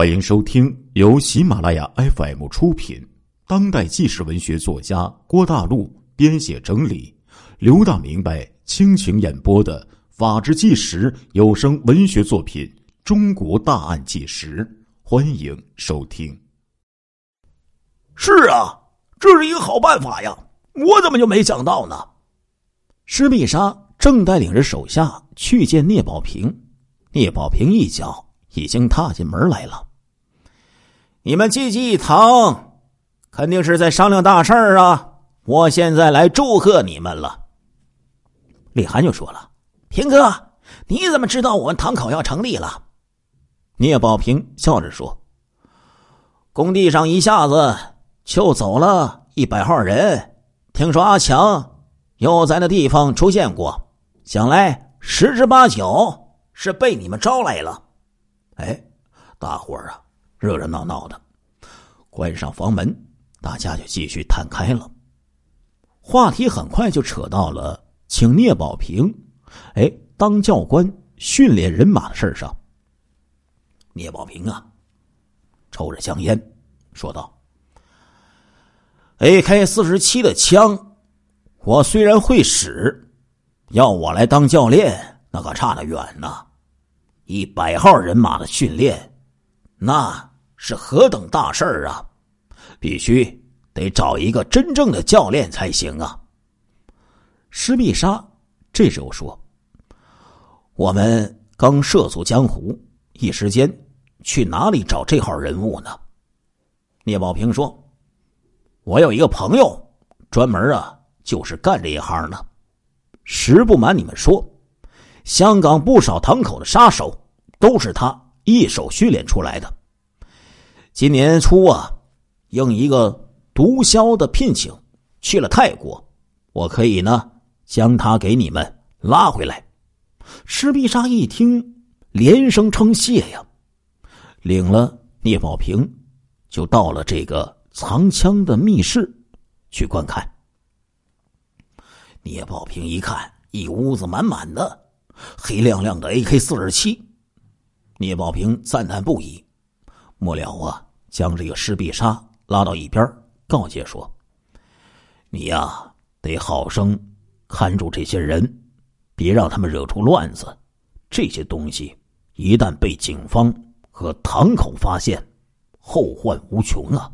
欢迎收听由喜马拉雅 FM 出品、当代纪实文学作家郭大陆编写整理、刘大明白倾情演播的《法制纪实》有声文学作品《中国大案纪实》，欢迎收听。是啊，这是一个好办法呀！我怎么就没想到呢？施密莎正带领着手下去见聂宝平，聂宝平一脚。已经踏进门来了。你们济济一堂，肯定是在商量大事儿啊！我现在来祝贺你们了。李涵就说了：“平哥，你怎么知道我们堂口要成立了？”聂宝平笑着说：“工地上一下子就走了一百号人，听说阿强又在那地方出现过，想来十之八九是被你们招来了。”哎，大伙儿啊，热热闹闹的，关上房门，大家就继续谈开了。话题很快就扯到了请聂宝平，哎，当教官训练人马的事上。聂宝平啊，抽着香烟，说道：“AK 四十七的枪，我虽然会使，要我来当教练，那可差得远呐。”一百号人马的训练，那是何等大事儿啊！必须得找一个真正的教练才行啊！施密莎这时候说：“我们刚涉足江湖，一时间去哪里找这号人物呢？”聂宝平说：“我有一个朋友，专门啊，就是干这一行的。实不瞒你们说。”香港不少堂口的杀手都是他一手训练出来的。今年初啊，应一个毒枭的聘请，去了泰国。我可以呢，将他给你们拉回来。施必杀一听，连声称谢呀，领了聂宝平，就到了这个藏枪的密室去观看。聂宝平一看，一屋子满满的。黑亮亮的 AK 四十七，聂宝平赞叹不已。末了啊，将这个施必杀拉到一边，告诫说：“你呀，得好生看住这些人，别让他们惹出乱子。这些东西一旦被警方和堂口发现，后患无穷啊！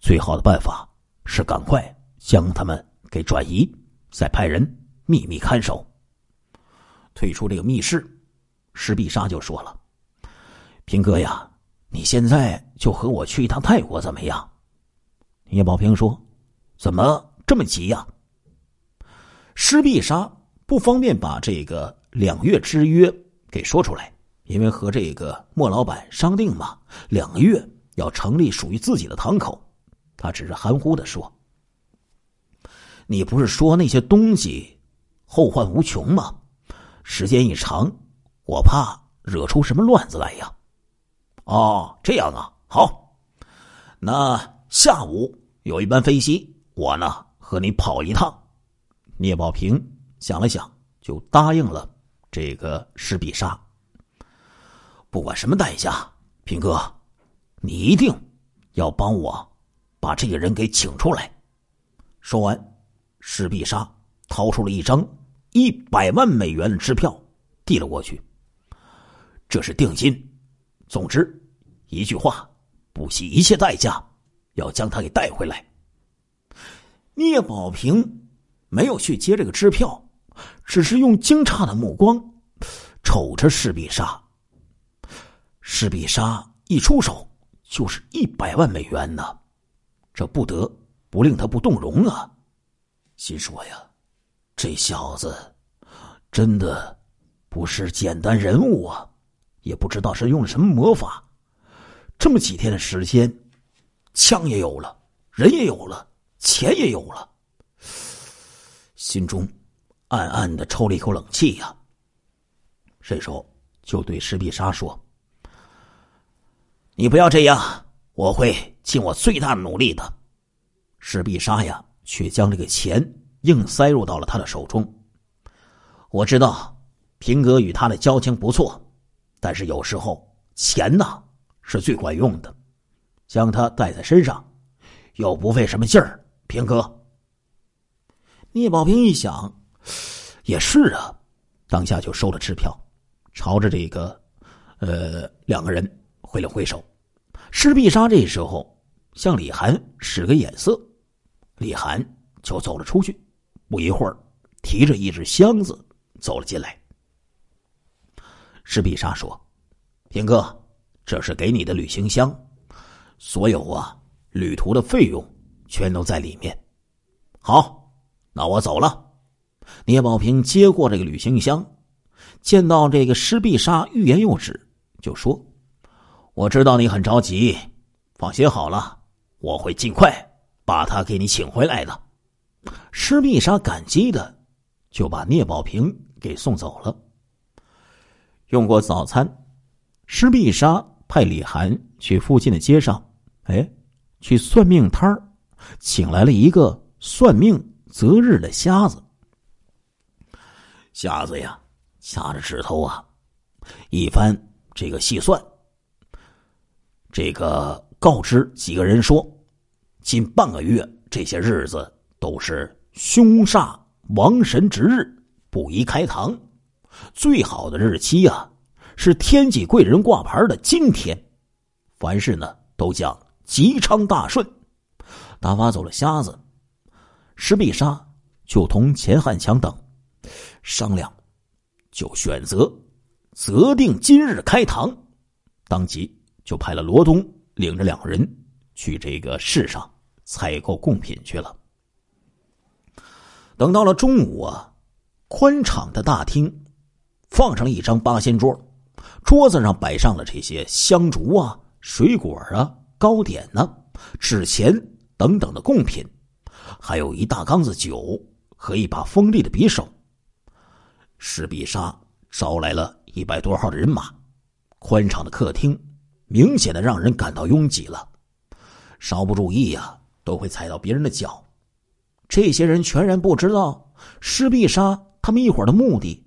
最好的办法是赶快将他们给转移，再派人秘密看守。”退出这个密室，施必杀就说了：“平哥呀，你现在就和我去一趟泰国怎么样？”叶宝平说：“怎么这么急呀？”施必杀不方便把这个两月之约给说出来，因为和这个莫老板商定嘛，两个月要成立属于自己的堂口。他只是含糊的说：“你不是说那些东西后患无穷吗？”时间一长，我怕惹出什么乱子来呀！哦，这样啊，好，那下午有一班飞机，我呢和你跑一趟。聂宝平想了想，就答应了这个施必杀。不管什么代价，平哥，你一定要帮我把这个人给请出来。说完，施必杀掏出了一张。一百万美元的支票递了过去，这是定金。总之，一句话，不惜一切代价要将他给带回来。聂宝平没有去接这个支票，只是用惊诧的目光瞅着施必杀。施必杀一出手就是一百万美元呢，这不得不令他不动容啊！心说呀。这小子真的不是简单人物啊！也不知道是用了什么魔法，这么几天的时间，枪也有了，人也有了，钱也有了，心中暗暗的抽了一口冷气呀。这时候就对施必杀说：“你不要这样，我会尽我最大的努力的。”施必杀呀，却将这个钱。硬塞入到了他的手中。我知道平哥与他的交情不错，但是有时候钱呐是最管用的，将它带在身上，又不费什么劲儿。平哥，聂宝平一想，也是啊，当下就收了支票，朝着这个呃两个人挥了挥手。施必杀这时候向李涵使个眼色，李涵就走了出去。不一会儿，提着一只箱子走了进来。施碧莎说：“平哥，这是给你的旅行箱，所有啊旅途的费用全都在里面。”好，那我走了。聂宝平接过这个旅行箱，见到这个施碧莎欲言又止，就说。我知道你很着急，放心好了，我会尽快把他给你请回来的。施碧莎感激的就把聂宝平给送走了。用过早餐，施密莎派李涵去附近的街上，哎，去算命摊儿，请来了一个算命择日的瞎子。瞎子呀，掐着指头啊，一番这个细算。这个告知几个人说，近半个月这些日子都是凶煞亡神之日，不宜开堂。最好的日期啊，是天际贵人挂牌的今天。凡事呢都将吉昌大顺。打发走了瞎子，石必杀就同钱汉强等商量，就选择择定今日开堂，当即。就派了罗东领着两人去这个市上采购贡品去了。等到了中午啊，宽敞的大厅放上了一张八仙桌，桌子上摆上了这些香烛啊、水果啊、糕点呢、纸钱等等的贡品，还有一大缸子酒和一把锋利的匕首。石必杀招来了一百多号的人马，宽敞的客厅。明显的让人感到拥挤了，稍不注意呀，都会踩到别人的脚。这些人全然不知道施必杀他们一伙的目的，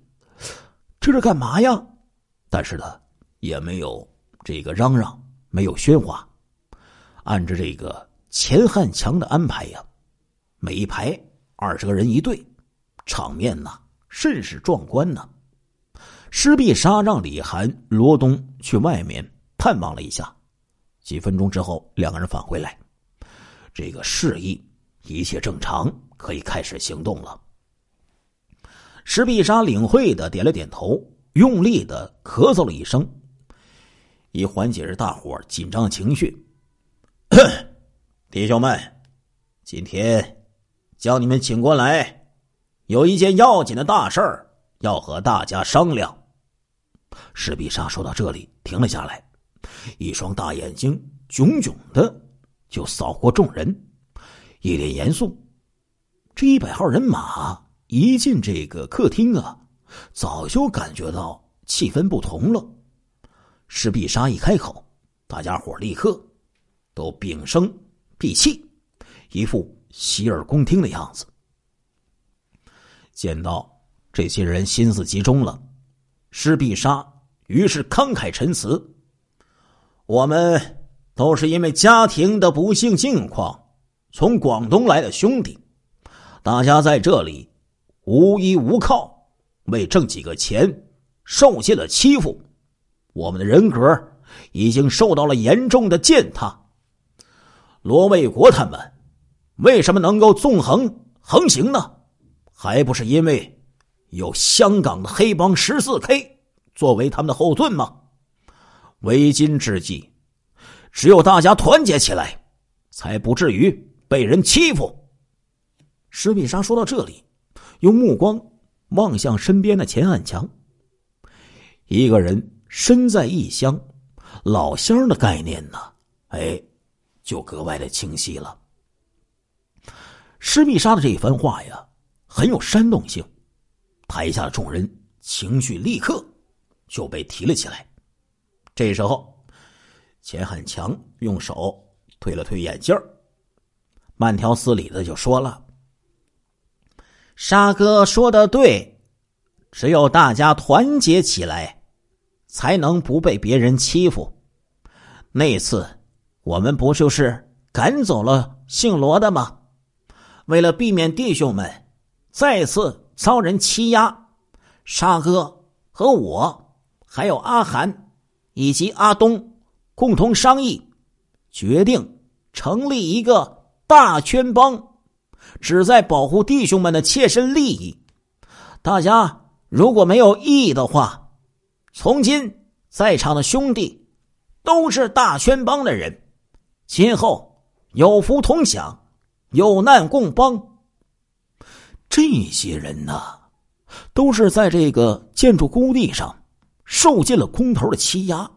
这是干嘛呀？但是呢，也没有这个嚷嚷，没有喧哗。按着这个钱汉强的安排呀，每一排二十个人一队，场面呐甚是壮观呢。施必杀让李涵、罗东去外面。探望了一下，几分钟之后，两个人返回来，这个示意一切正常，可以开始行动了。石必沙领会的点了点头，用力的咳嗽了一声，以缓解着大伙紧张的情绪。弟兄们，今天将你们请过来，有一件要紧的大事儿要和大家商量。石必沙说到这里，停了下来。一双大眼睛炯炯的就扫过众人，一脸严肃。这一百号人马一进这个客厅啊，早就感觉到气氛不同了。施必杀一开口，大家伙立刻都屏声闭气，一副洗耳恭听的样子。见到这些人心思集中了，施必杀于是慷慨陈词。我们都是因为家庭的不幸境况，从广东来的兄弟，大家在这里无依无靠，为挣几个钱受尽了欺负，我们的人格已经受到了严重的践踏。罗卫国他们为什么能够纵横横行呢？还不是因为有香港的黑帮十四 K 作为他们的后盾吗？为今之计，只有大家团结起来，才不至于被人欺负。施密莎说到这里，用目光望向身边的钱汉强。一个人身在异乡，老乡的概念呢？哎，就格外的清晰了。施密莎的这一番话呀，很有煽动性，台下的众人情绪立刻就被提了起来。这时候，钱汉强用手推了推眼镜慢条斯理的就说了：“沙哥说的对，只有大家团结起来，才能不被别人欺负。那次我们不就是赶走了姓罗的吗？为了避免弟兄们再次遭人欺压，沙哥和我还有阿涵以及阿东共同商议，决定成立一个大圈帮，旨在保护弟兄们的切身利益。大家如果没有异议的话，从今在场的兄弟都是大圈帮的人，今后有福同享。有难共帮。这些人呐，都是在这个建筑工地上受尽了工头的欺压，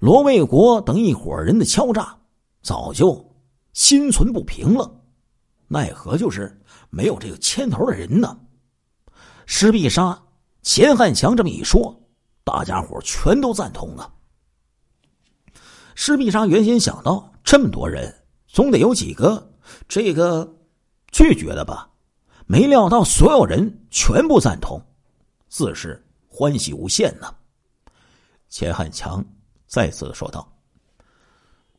罗卫国等一伙人的敲诈，早就心存不平了。奈何就是没有这个牵头的人呢？施必杀、钱汉强这么一说，大家伙全都赞同了。施必杀原先想到这么多人，总得有几个。这个拒绝的吧，没料到所有人全部赞同，自是欢喜无限呢。钱汉强再次说道：“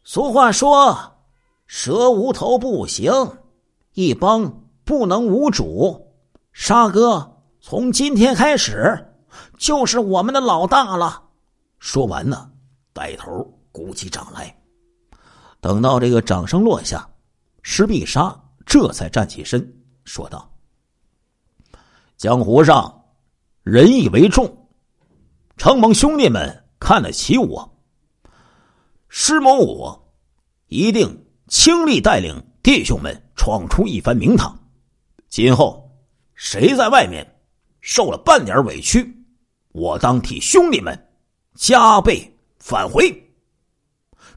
俗话说，蛇无头不行，一帮不能无主。沙哥从今天开始就是我们的老大了。”说完呢，带头鼓起掌来。等到这个掌声落下。石必杀这才站起身，说道：“江湖上仁义为重，承蒙兄弟们看得起我，师某我一定倾力带领弟兄们闯出一番名堂。今后谁在外面受了半点委屈，我当替兄弟们加倍返回。”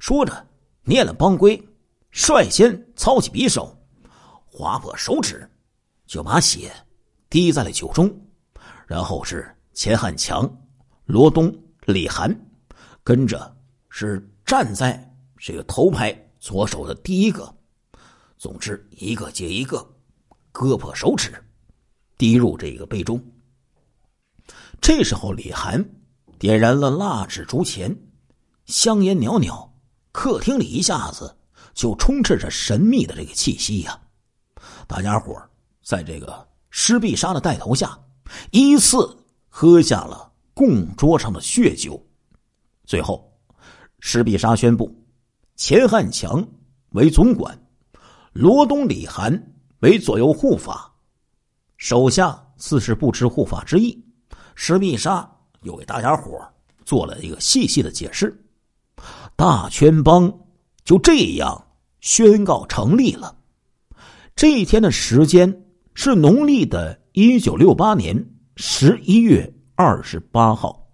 说着，念了帮规。率先操起匕首，划破手指，就把血滴在了酒中。然后是钱汉强、罗东、李涵，跟着是站在这个头牌左手的第一个。总之，一个接一个，割破手指，滴入这个杯中。这时候，李涵点燃了蜡纸烛钱，香烟袅袅，客厅里一下子。就充斥着神秘的这个气息呀！大家伙在这个施必杀的带头下，依次喝下了供桌上的血酒。最后，施必杀宣布，钱汉强为总管，罗东、李涵为左右护法，手下自是不知护法之意。施必杀又给大家伙做了一个细细的解释：大圈帮。就这样宣告成立了。这一天的时间是农历的一九六八年十一月二十八号。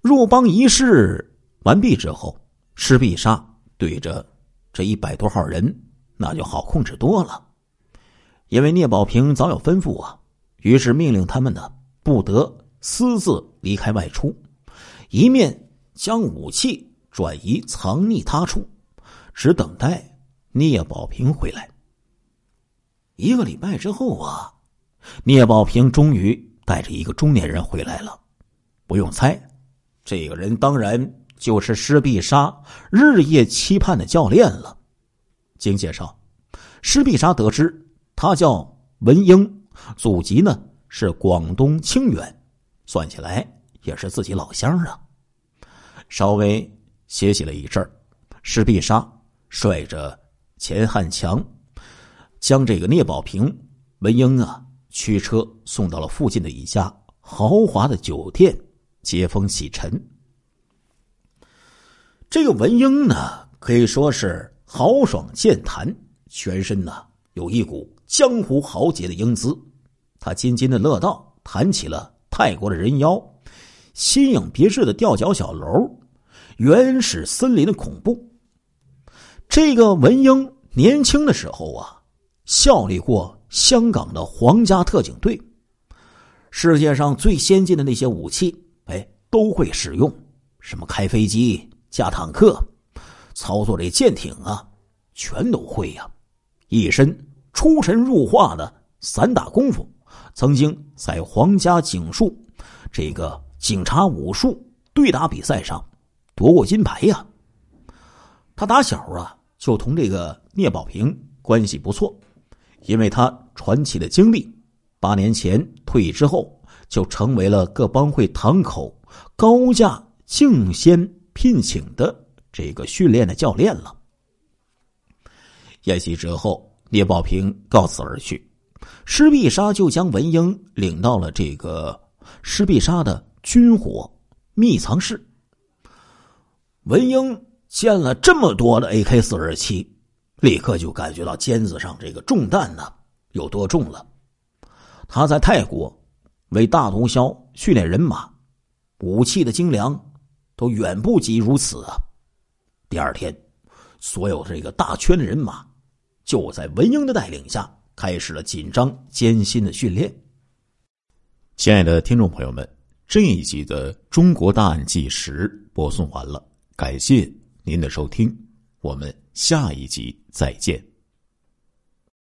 入帮仪式完毕之后，施必杀对着这一百多号人，那就好控制多了。因为聂宝平早有吩咐啊，于是命令他们呢不得私自离开外出，一面将武器。转移藏匿他处，只等待聂宝平回来。一个礼拜之后啊，聂宝平终于带着一个中年人回来了。不用猜，这个人当然就是施必杀日夜期盼的教练了。经介绍，施必杀得知他叫文英，祖籍呢是广东清远，算起来也是自己老乡啊。稍微。歇息了一阵儿，施必杀率着钱汉强，将这个聂宝平、文英啊驱车送到了附近的一家豪华的酒店接风洗尘。这个文英呢，可以说是豪爽健谈，全身呢有一股江湖豪杰的英姿。他津津的乐道，谈起了泰国的人妖、新颖别致的吊脚小楼。原始森林的恐怖。这个文英年轻的时候啊，效力过香港的皇家特警队，世界上最先进的那些武器，哎，都会使用。什么开飞机、驾坦克、操作这舰艇啊，全都会呀。一身出神入化的散打功夫，曾经在皇家警术这个警察武术对打比赛上。夺过金牌呀。他打小啊就同这个聂宝平关系不错，因为他传奇的经历，八年前退役之后就成为了各帮会堂口高价竞先聘请的这个训练的教练了。宴席之后，聂宝平告辞而去。施必杀就将文英领到了这个施必杀的军火密藏室。文英见了这么多的 AK 四十七，立刻就感觉到肩子上这个重担呢有多重了。他在泰国为大毒枭训练人马，武器的精良都远不及如此啊！第二天，所有这个大圈的人马就在文英的带领下。开始了紧张艰辛的训练。亲爱的听众朋友们，这一集的《中国大案纪实》播送完了，感谢您的收听，我们下一集再见。